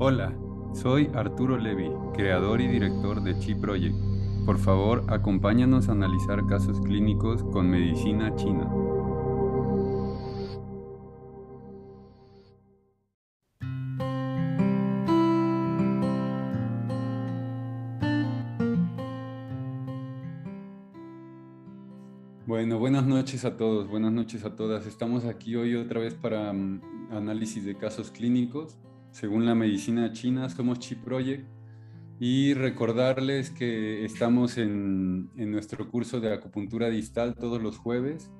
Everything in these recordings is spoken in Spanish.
Hola, soy Arturo Levi, creador y director de Chi Project. Por favor, acompáñanos a analizar casos clínicos con medicina china. Bueno, buenas noches a todos, buenas noches a todas. Estamos aquí hoy otra vez para um, análisis de casos clínicos. Según la medicina china, somos Chi Project y recordarles que estamos en, en, nuestro curso de acupuntura distal todos los jueves,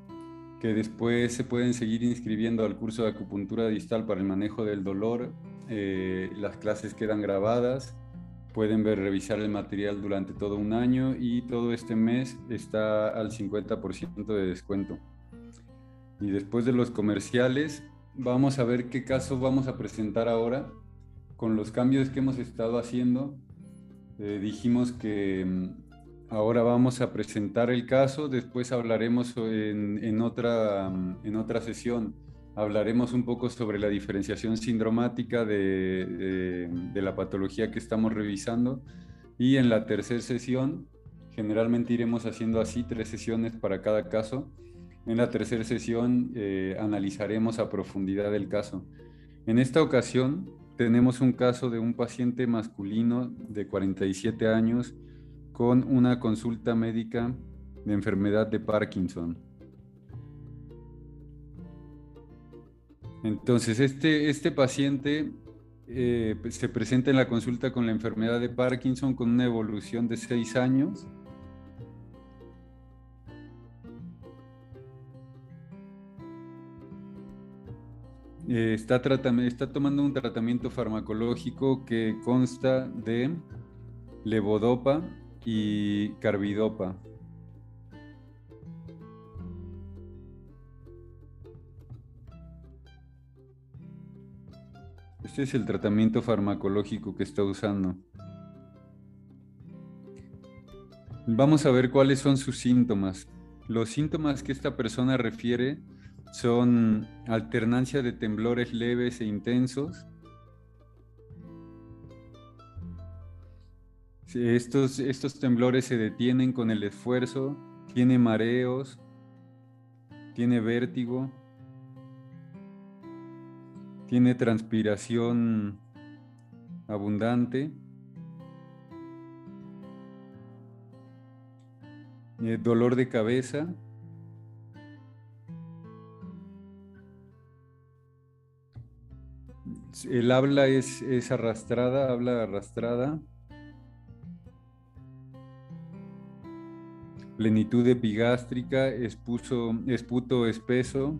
que después se pueden seguir inscribiendo al curso de acupuntura distal para el manejo del dolor. Eh, las clases quedan grabadas Pueden ver, revisar el material durante todo un año y todo este mes está al 50% de descuento. Y después de los comerciales, vamos a ver qué caso vamos a presentar ahora. Con los cambios que hemos estado haciendo, eh, dijimos que mm, ahora vamos a presentar el caso, después hablaremos en, otra, mm, en otra sesión hablaremos un poco sobre la diferenciación sindromática de, la patología que estamos revisando y en la tercera sesión, generalmente iremos haciendo así tres sesiones para cada caso. En la tercera sesión eh, analizaremos a profundidad el caso. En esta ocasión tenemos un caso de un paciente masculino de 47 años con una consulta médica de enfermedad de Parkinson. Entonces, este, este paciente eh, pues, se presenta en la consulta con la enfermedad de Parkinson con una evolución de seis años. Eh, está, está tomando un tratamiento farmacológico que consta de levodopa y carbidopa. Este es el tratamiento farmacológico que está usando. Vamos a ver cuáles son sus síntomas. Los síntomas que esta persona refiere son alternancia de temblores leves e intensos. Estos, estos temblores se detienen con el esfuerzo, tiene mareos, tiene vértigo, tiene transpiración abundante. Eh, dolor de cabeza. El habla es, es arrastrada, habla arrastrada. Plenitud epigástrica, esputo espeso.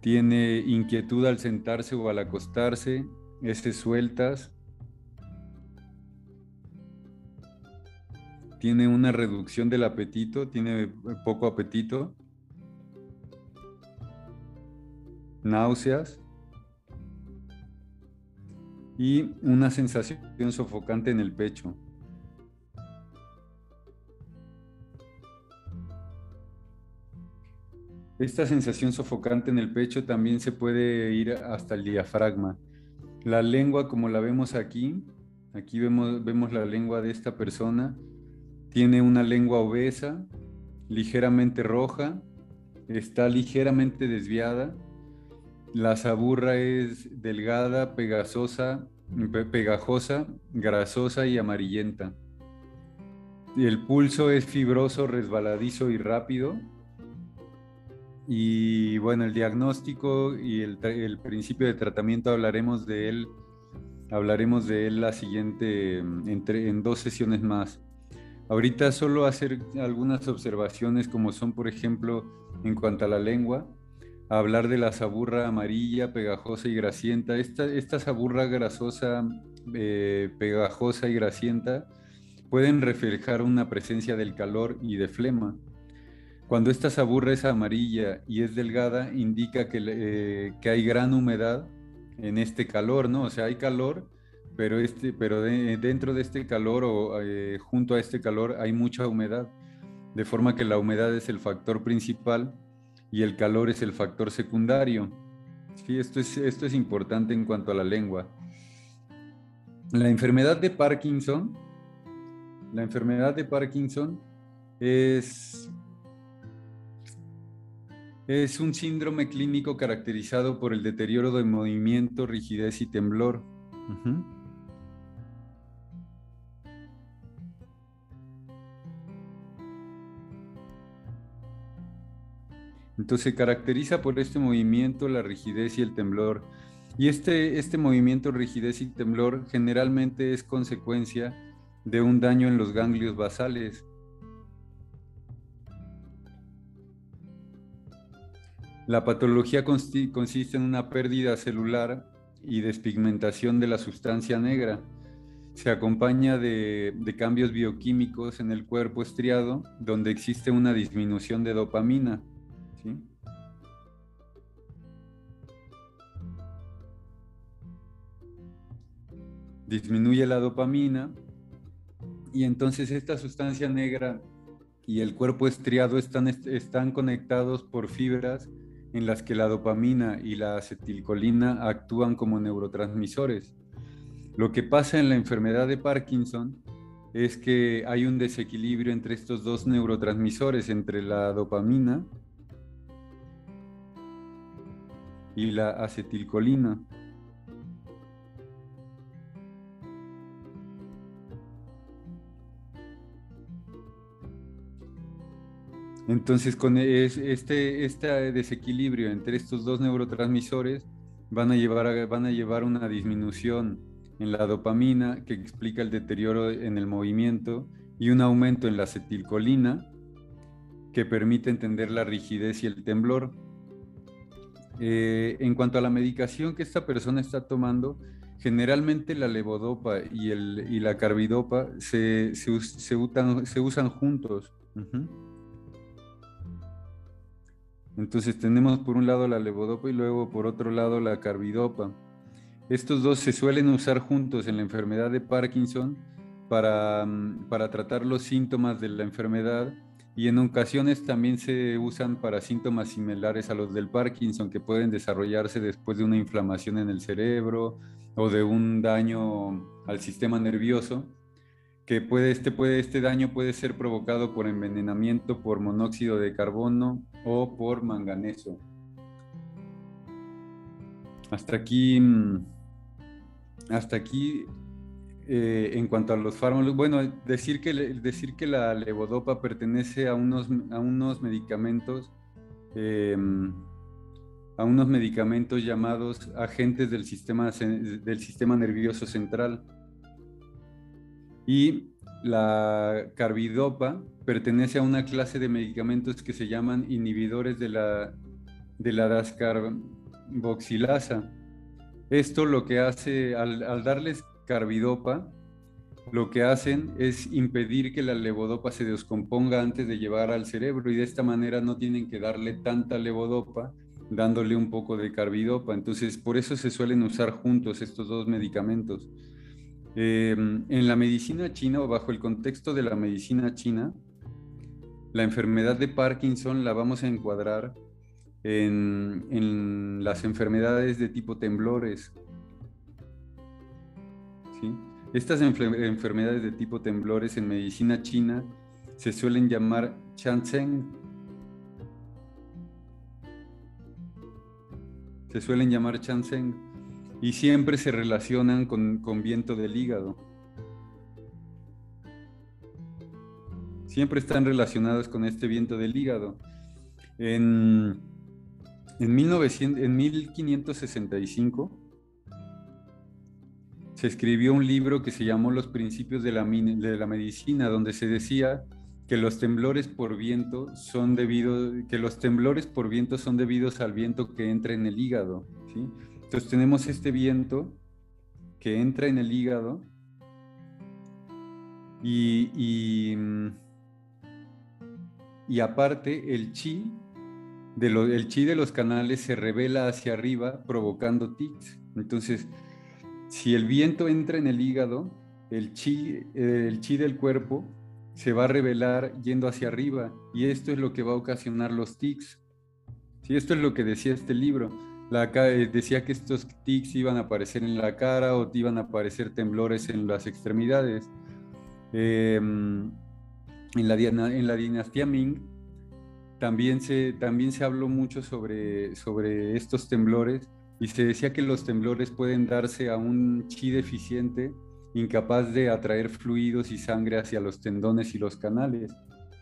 tiene inquietud al sentarse o al acostarse, heces sueltas, tiene una reducción del apetito, tiene poco apetito, náuseas y una sensación sofocante en el pecho. Esta sensación sofocante en el pecho también se puede ir hasta el diafragma. La lengua, como la vemos aquí, aquí vemos, vemos la lengua de esta persona, tiene una lengua obesa, ligeramente roja, está ligeramente desviada, la saburra es delgada, pegajosa, pegajosa, grasosa y amarillenta. El pulso es fibroso, resbaladizo y rápido y bueno, el diagnóstico y el, principio de tratamiento hablaremos de él, hablaremos de él la siguiente, entre, en dos sesiones más. Ahorita solo hacer algunas observaciones como son, por ejemplo, en cuanto a la lengua, hablar de la saburra amarilla, pegajosa y grasienta. Esta, esta saburra grasosa, eh, pegajosa y grasienta pueden reflejar una presencia del calor y de flema. Cuando esta saburra es amarilla y es delgada, indica que, eh, que, hay gran humedad en este calor, ¿no? O sea, hay calor, pero, este, pero dentro de este calor o eh, junto a este calor hay mucha humedad, de forma que la humedad es el factor principal y el calor es el factor secundario. Sí, esto es, esto es importante en cuanto a la lengua. La enfermedad de Parkinson, la enfermedad de Parkinson es, es un síndrome clínico caracterizado por el deterioro de movimiento, rigidez y temblor. Entonces se caracteriza por este movimiento, la rigidez y el temblor. Y este, este movimiento, rigidez y temblor generalmente es consecuencia de un daño en los ganglios basales. La patología consiste en una pérdida celular y despigmentación de la sustancia negra. Se acompaña de, de, cambios bioquímicos en el cuerpo estriado, donde existe una disminución de dopamina. Disminuye la dopamina y entonces esta sustancia negra y el cuerpo estriado están, están conectados por fibras en las que la dopamina y la acetilcolina actúan como neurotransmisores. Lo que pasa en la enfermedad de Parkinson es que hay un desequilibrio entre estos dos neurotransmisores, entre la dopamina y la acetilcolina. Entonces, con este, este desequilibrio entre estos dos neurotransmisores van a, llevar van a llevar una disminución en la dopamina que explica el deterioro en el movimiento y un aumento en la acetilcolina que permite entender la rigidez y el temblor. Eh, en cuanto a la medicación que esta persona está tomando, generalmente la levodopa y, la carbidopa se, usan juntos. Entonces tenemos por un lado la levodopa y luego por otro lado la carbidopa. Estos dos se suelen usar juntos en la enfermedad de Parkinson para, mm, para tratar los síntomas de la enfermedad y en ocasiones también se usan para síntomas similares a los del Parkinson que pueden desarrollarse después de una inflamación en el cerebro o de un daño al sistema nervioso que puede este, puede, este daño puede ser provocado por envenenamiento por monóxido de carbono o por manganeso. Hasta aquí, mm, hasta aquí eh, en cuanto a los fármacos, bueno, decir que, decir que la levodopa pertenece a unos, a unos medicamentos, em, a unos medicamentos llamados agentes del sistema, del sistema nervioso central. Y la carbidopa pertenece a una clase de medicamentos que se llaman inhibidores de la, de la dascarboxilasa. Esto lo que hace, al, al darles carbidopa, lo que hacen es impedir que la levodopa se descomponga antes de llevar al cerebro y de esta manera no tienen que darle tanta levodopa dándole un poco de carbidopa. Entonces, por eso se suelen usar juntos estos dos medicamentos. Eh, en la medicina china o bajo el contexto de la medicina china, la enfermedad de Parkinson la vamos a encuadrar en, en las enfermedades de tipo temblores, estas enfermedades de tipo temblores en medicina china se suelen llamar Chanzheng. Se suelen llamar Chanzheng y siempre se relacionan con, viento del hígado. Siempre están relacionados con este viento del hígado. En, 1900, en 1565, se escribió un libro que se llamó Los principios de la, medicina, donde se decía que los temblores por viento son debidos, que los temblores por son debidos al viento que entra en el hígado. Entonces tenemos este viento que entra en el hígado y, y, y aparte el chi, de el chi de los canales se revela hacia arriba provocando tics. Entonces, si el viento entra en el hígado, el chi, el chi del cuerpo se va a revelar yendo hacia arriba y esto es lo que va a ocasionar los tics. Sí, esto es lo que decía este libro. Eh, decía que estos tics iban a aparecer en la cara o iban a aparecer temblores en las extremidades. Em, en, la, en la dinastía Ming también se, también se habló mucho sobre, sobre estos temblores y se decía que los temblores pueden darse a un chi deficiente incapaz de atraer fluidos y sangre hacia los tendones y los canales.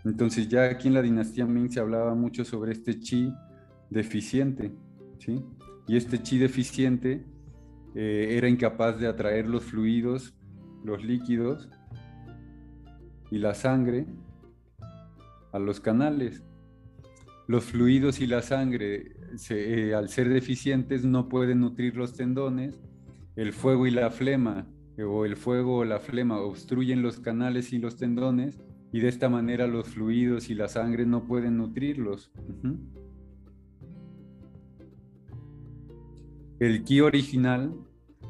Entonces ya aquí en la dinastía Ming se hablaba mucho sobre este chi deficiente, ¿sí? Y este chi deficiente eh, era incapaz de atraer los fluidos, los líquidos y la sangre a los canales. Los fluidos y la sangre, eh, al ser deficientes, no pueden nutrir los tendones. El fuego y la flema, eh, o el fuego o la flema, obstruyen los canales y los tendones, y de esta manera los fluidos y la sangre no pueden nutrirlos. El ki original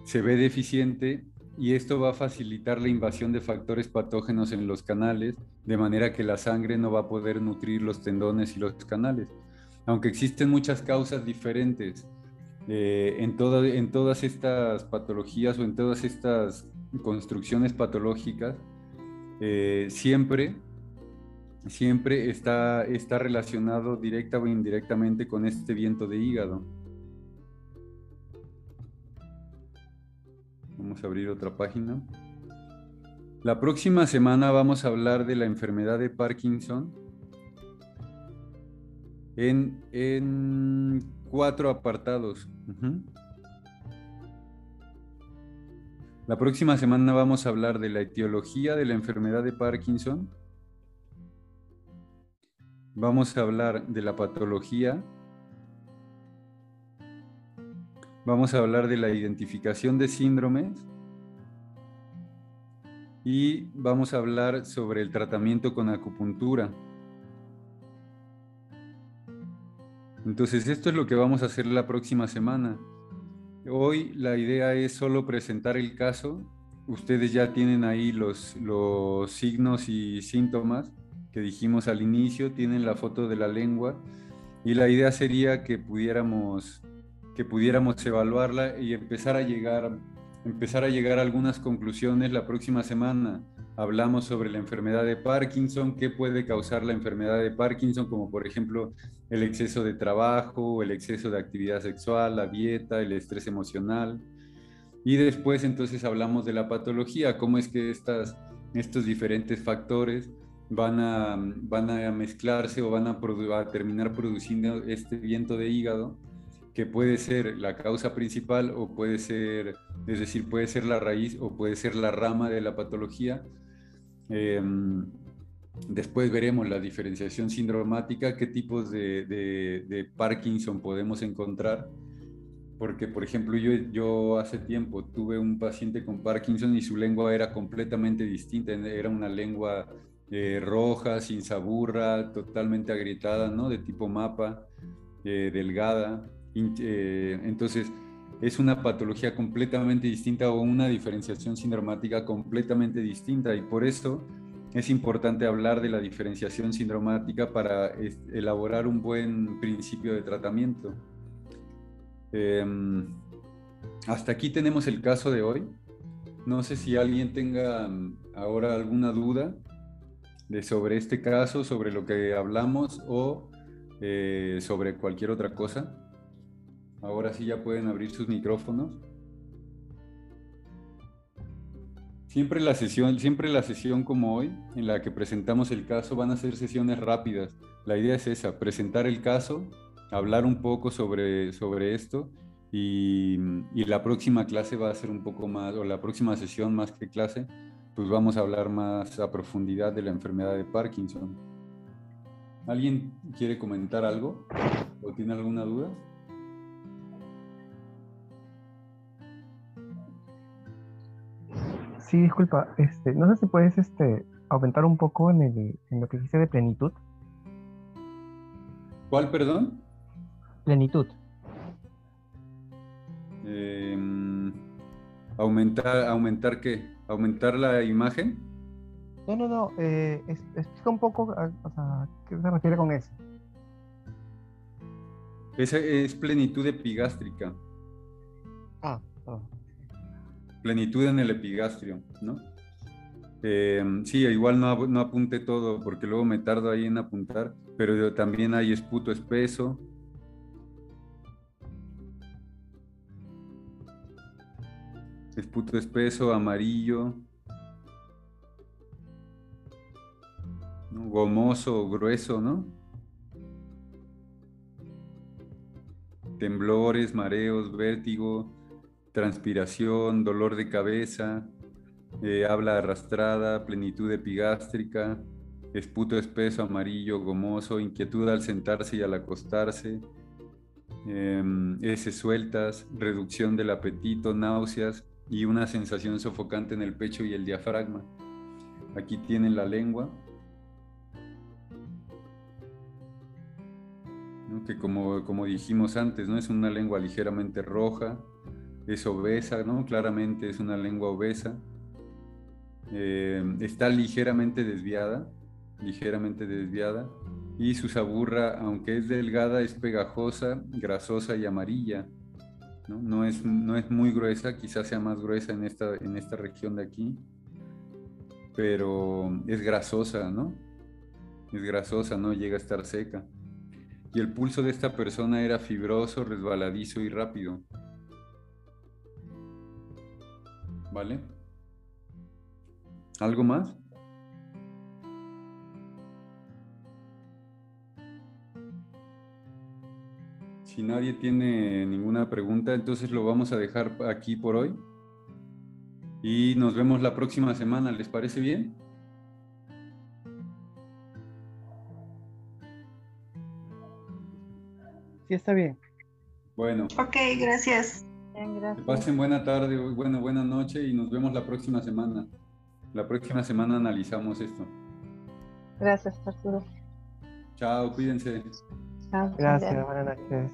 se ve deficiente y esto va a facilitar la invasión de factores patógenos en los canales, de manera que la sangre no va a poder nutrir los tendones y los canales. Aunque existen muchas causas diferentes eh, en, todas estas patologías o en todas estas construcciones patológicas, eh, siempre, siempre está, está relacionado directa o indirectamente con este viento de hígado. Vamos a abrir otra página. La próxima semana vamos a hablar de la enfermedad de Parkinson en, cuatro apartados. La próxima semana vamos a hablar de la etiología de la enfermedad de Parkinson. Vamos a hablar de la patología Vamos a hablar de la identificación de síndromes y vamos a hablar sobre el tratamiento con acupuntura. Entonces, esto es lo que vamos a hacer la próxima semana. Hoy la idea es solo presentar el caso. Ustedes ya tienen ahí los, signos y síntomas que dijimos al inicio, tienen la foto de la lengua y la idea sería que pudiéramos que pudiéramos evaluarla y empezar a llegar, empezar a llegar a algunas conclusiones la próxima semana. Hablamos sobre la enfermedad de Parkinson, qué puede causar la enfermedad de Parkinson, como por ejemplo el exceso de trabajo, el exceso de actividad sexual, la dieta, el estrés emocional. Y después entonces hablamos de la patología, cómo es que estas, estos diferentes factores van a, van a mezclarse o van a, a terminar produciendo este viento de hígado que puede ser la causa principal o puede ser, es decir, puede ser la raíz o puede ser la rama de la patología. Em, después veremos la diferenciación sindromática, qué tipos de, Parkinson podemos encontrar. Porque, por ejemplo, yo, yo hace tiempo tuve un paciente con Parkinson y su lengua era completamente distinta. Era una lengua eh, roja, sin saburra, totalmente agrietada, ¿no? De tipo mapa, eh, delgada. Eh, entonces, es una patología completamente distinta o una diferenciación sindromática completamente distinta y por eso es importante hablar de la diferenciación sindromática para elaborar un buen principio de tratamiento. Em, hasta aquí tenemos el caso de hoy. No sé si alguien tenga mm, ahora alguna duda de sobre este caso, sobre lo que hablamos o eh, sobre cualquier otra cosa. Ahora sí ya pueden abrir sus micrófonos. Siempre la sesión, siempre la sesión como hoy, en la que presentamos el caso, van a ser sesiones rápidas. La idea es esa, presentar el caso, hablar un poco sobre, sobre esto y, y, la próxima clase va a ser un poco más, o la próxima sesión más que clase, pues vamos a hablar más a profundidad de la enfermedad de Parkinson. ¿Alguien quiere comentar algo o tiene alguna duda? Sí, disculpa, este, no sé si puedes este, aumentar un poco en, el, en lo que dijiste de plenitud. ¿Cuál, perdón? Plenitud. Em, aumentar, ¿Aumentar qué? ¿Aumentar la imagen? No, no, no. Eh, explica un poco, o sea, ¿qué se refiere con eso? Esa es plenitud epigástrica. Ah, ah. Plenitud en el epigastrio, ¿no? Eh, sí, igual no, no apunté todo porque luego me tardo ahí en apuntar, pero también hay esputo espeso. Esputo espeso, amarillo. Gomoso grueso, ¿no? Temblores, mareos, vértigo, transpiración, dolor de cabeza, eh, habla arrastrada, plenitud epigástrica, esputo espeso, amarillo, gomoso, inquietud al sentarse y al acostarse, eh, heces sueltas, reducción del apetito, náuseas y una sensación sofocante en el pecho y el diafragma. Aquí tienen la lengua, que como, como dijimos antes, ¿no? es una lengua ligeramente roja, es obesa, ¿no? claramente es una lengua obesa eh, está ligeramente desviada, ligeramente desviada, y su saburra, aunque es delgada, es pegajosa, grasosa y amarilla. ¿no? es, no es muy gruesa, quizás sea más gruesa en esta, en esta región de aquí, pero es grasosa, ¿no? Es grasosa, no llega a estar seca. Y el pulso de esta persona era fibroso, resbaladizo y rápido. ¿Vale? ¿Algo más? Si nadie tiene ninguna pregunta, entonces lo vamos a dejar aquí por hoy. Y nos vemos la próxima semana, ¿les parece bien? Sí, está bien. Bueno. Ok, gracias. Que pasen buena tarde, buena, buena noche y nos vemos la próxima semana. La próxima semana analizamos esto. Gracias, Arturo. Chao, cuídense. Gracias, buenas noches.